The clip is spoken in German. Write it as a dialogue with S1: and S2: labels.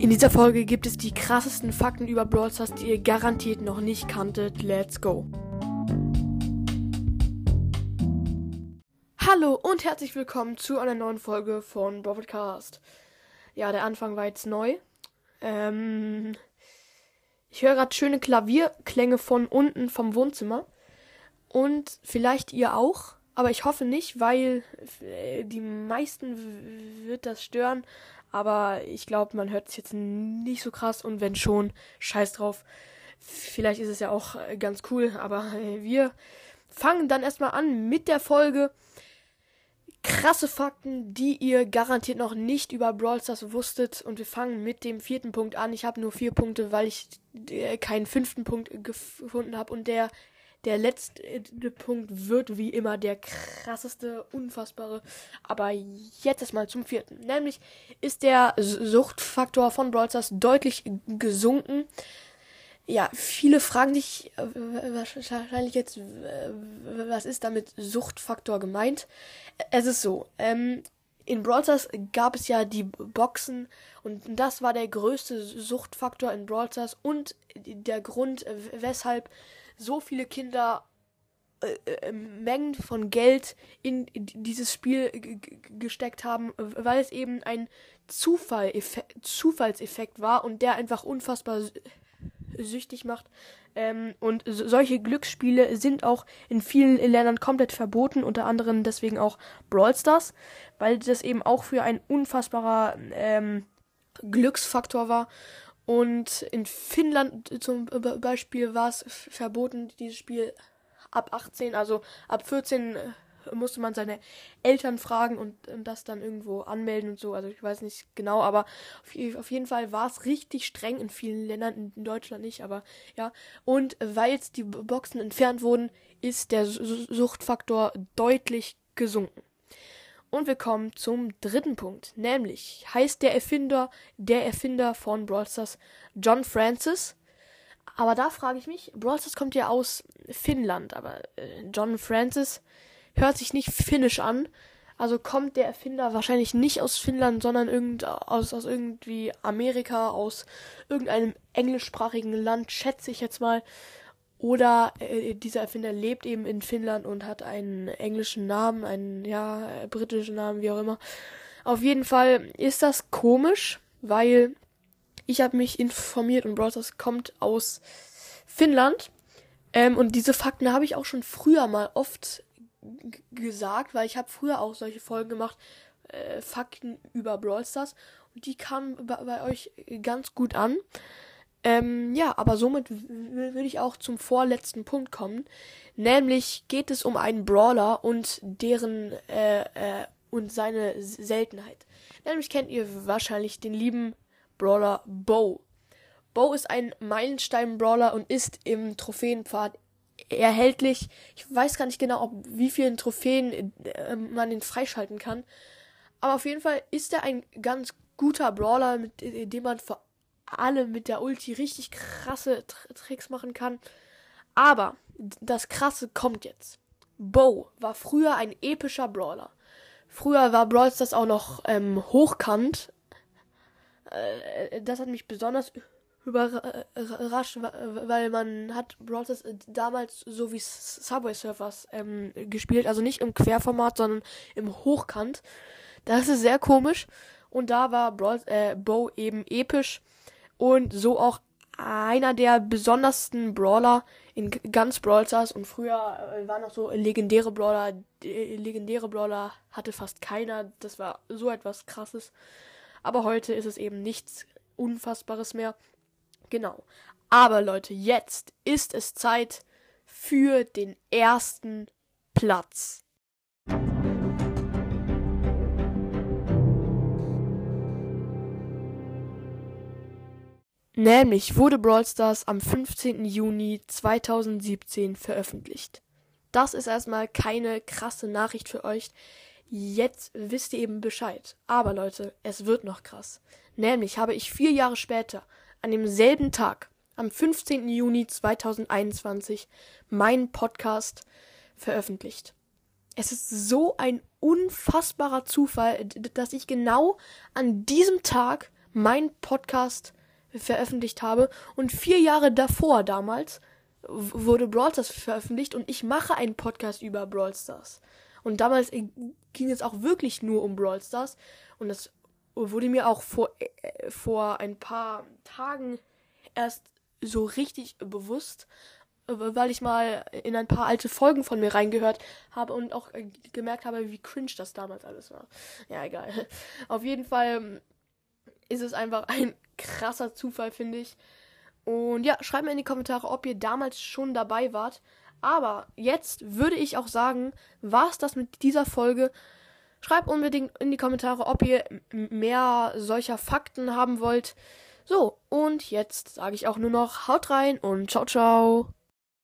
S1: In dieser Folge gibt es die krassesten Fakten über Brawl Stars, die ihr garantiert noch nicht kanntet. Let's go! Hallo und herzlich willkommen zu einer neuen Folge von Broadcast. Ja, der Anfang war jetzt neu. Ähm, ich höre gerade schöne Klavierklänge von unten vom Wohnzimmer. Und vielleicht ihr auch. Aber ich hoffe nicht, weil äh, die meisten wird das stören. Aber ich glaube, man hört es jetzt nicht so krass und wenn schon, scheiß drauf. Vielleicht ist es ja auch äh, ganz cool, aber äh, wir fangen dann erstmal an mit der Folge. Krasse Fakten, die ihr garantiert noch nicht über Brawl Stars wusstet. Und wir fangen mit dem vierten Punkt an. Ich habe nur vier Punkte, weil ich äh, keinen fünften Punkt gefunden habe. Und der der letzte Punkt wird wie immer der krasseste, unfassbare. Aber jetzt erstmal zum vierten. Nämlich ist der Suchtfaktor von Brawl Stars deutlich gesunken. Ja, viele fragen sich äh, wahrscheinlich jetzt, was ist damit Suchtfaktor gemeint? Es ist so, ähm, in Brawl Stars gab es ja die Boxen und das war der größte Suchtfaktor in Brawl Stars und der Grund, weshalb so viele Kinder äh, äh, Mengen von Geld in dieses Spiel gesteckt haben, weil es eben ein Zufall Zufallseffekt war und der einfach unfassbar süchtig macht. Ähm, und solche Glücksspiele sind auch in vielen Ländern komplett verboten, unter anderem deswegen auch Brawl Stars, weil das eben auch für ein unfassbarer ähm, Glücksfaktor war. Und in Finnland zum Beispiel war es verboten, dieses Spiel ab 18, also ab 14 äh, musste man seine Eltern fragen und, und, das dann irgendwo anmelden und so. Also ich weiß nicht genau, aber auf, auf jeden Fall war es richtig streng in vielen Ländern, in Deutschland nicht, aber ja. Und weil jetzt die Boxen entfernt wurden, ist der Suchtfaktor deutlich gesunken. Und wir kommen zum dritten Punkt, nämlich heißt der Erfinder, der Erfinder von Brawl Stars John Francis. Aber da frage ich mich, Brawl Stars kommt ja aus Finnland, aber äh, John Francis hört sich nicht finnisch an. Also kommt der Erfinder wahrscheinlich nicht aus Finnland, sondern irgend, aus, aus irgendwie Amerika, aus irgendeinem englischsprachigen Land, schätze ich jetzt mal. Oder äh, dieser Erfinder lebt eben in Finnland und hat einen englischen Namen, einen, ja, britischen Namen, wie auch immer. Auf jeden Fall ist das komisch, weil ich habe mich informiert und Browsers kommt aus Finnland. Ähm, und diese Fakten habe ich auch schon früher mal oft gesagt, weil ich habe früher auch solche Folgen gemacht, äh, Fakten über Brawl Stars. Und die kamen bei, bei euch ganz gut an. Ähm, ja, aber somit würde ich auch zum vorletzten Punkt kommen. Nämlich geht es um einen Brawler und deren äh, äh, und seine Seltenheit. Nämlich kennt ihr wahrscheinlich den lieben Brawler Bo. Bo ist ein Meilenstein-Brawler und ist im Trophäenpfad erhältlich. Ich weiß gar nicht genau, ob wie vielen Trophäen äh, man ihn freischalten kann. Aber auf jeden Fall ist er ein ganz guter Brawler, mit dem man vor alle mit der Ulti richtig krasse Tr Tricks machen kann. Aber das Krasse kommt jetzt. Bo war früher ein epischer Brawler. Früher war Brawl Stars auch noch ähm, hochkant. Äh, das hat mich besonders überrascht, weil man hat Brawl Stars damals so wie Subway Surfers ähm, gespielt. Also nicht im Querformat, sondern im Hochkant. Das ist sehr komisch. Und da war Brawl, äh, Bo eben episch und so auch einer der besondersten Brawler in ganz Brawl Stars und früher äh, waren noch so legendäre Brawler, äh, legendäre Brawler hatte fast keiner, das war so etwas krasses. Aber heute ist es eben nichts unfassbares mehr. Genau. Aber Leute, jetzt ist es Zeit für den ersten Platz. Nämlich wurde Brawl Stars am 15. Juni 2017 veröffentlicht. Das ist erstmal keine krasse Nachricht für euch. Jetzt wisst ihr eben Bescheid. Aber Leute, es wird noch krass. Nämlich habe ich vier Jahre später, an demselben Tag, am 15. Juni 2021, meinen Podcast veröffentlicht. Es ist so ein unfassbarer Zufall, dass ich genau an diesem Tag meinen Podcast veröffentlicht habe. Und vier Jahre davor damals wurde Brawl Stars veröffentlicht und ich mache einen Podcast über Brawl Stars. Und damals ging es auch wirklich nur um Brawl Stars. Und das wurde mir auch vor, äh, vor ein paar Tagen erst so richtig bewusst, weil ich mal in ein paar alte Folgen von mir reingehört habe und auch äh, gemerkt habe, wie cringe das damals alles war. Ja, egal. Auf jeden Fall ähm, ist es einfach ein krasser Zufall, finde ich. Und ja, schreibt mir in die Kommentare, ob ihr damals schon dabei wart. Aber jetzt würde ich auch sagen, war es das mit dieser Folge. Schreibt unbedingt in die Kommentare, ob ihr mehr solcher Fakten haben wollt. So, und jetzt sage ich auch nur noch, haut rein und ciao, ciao.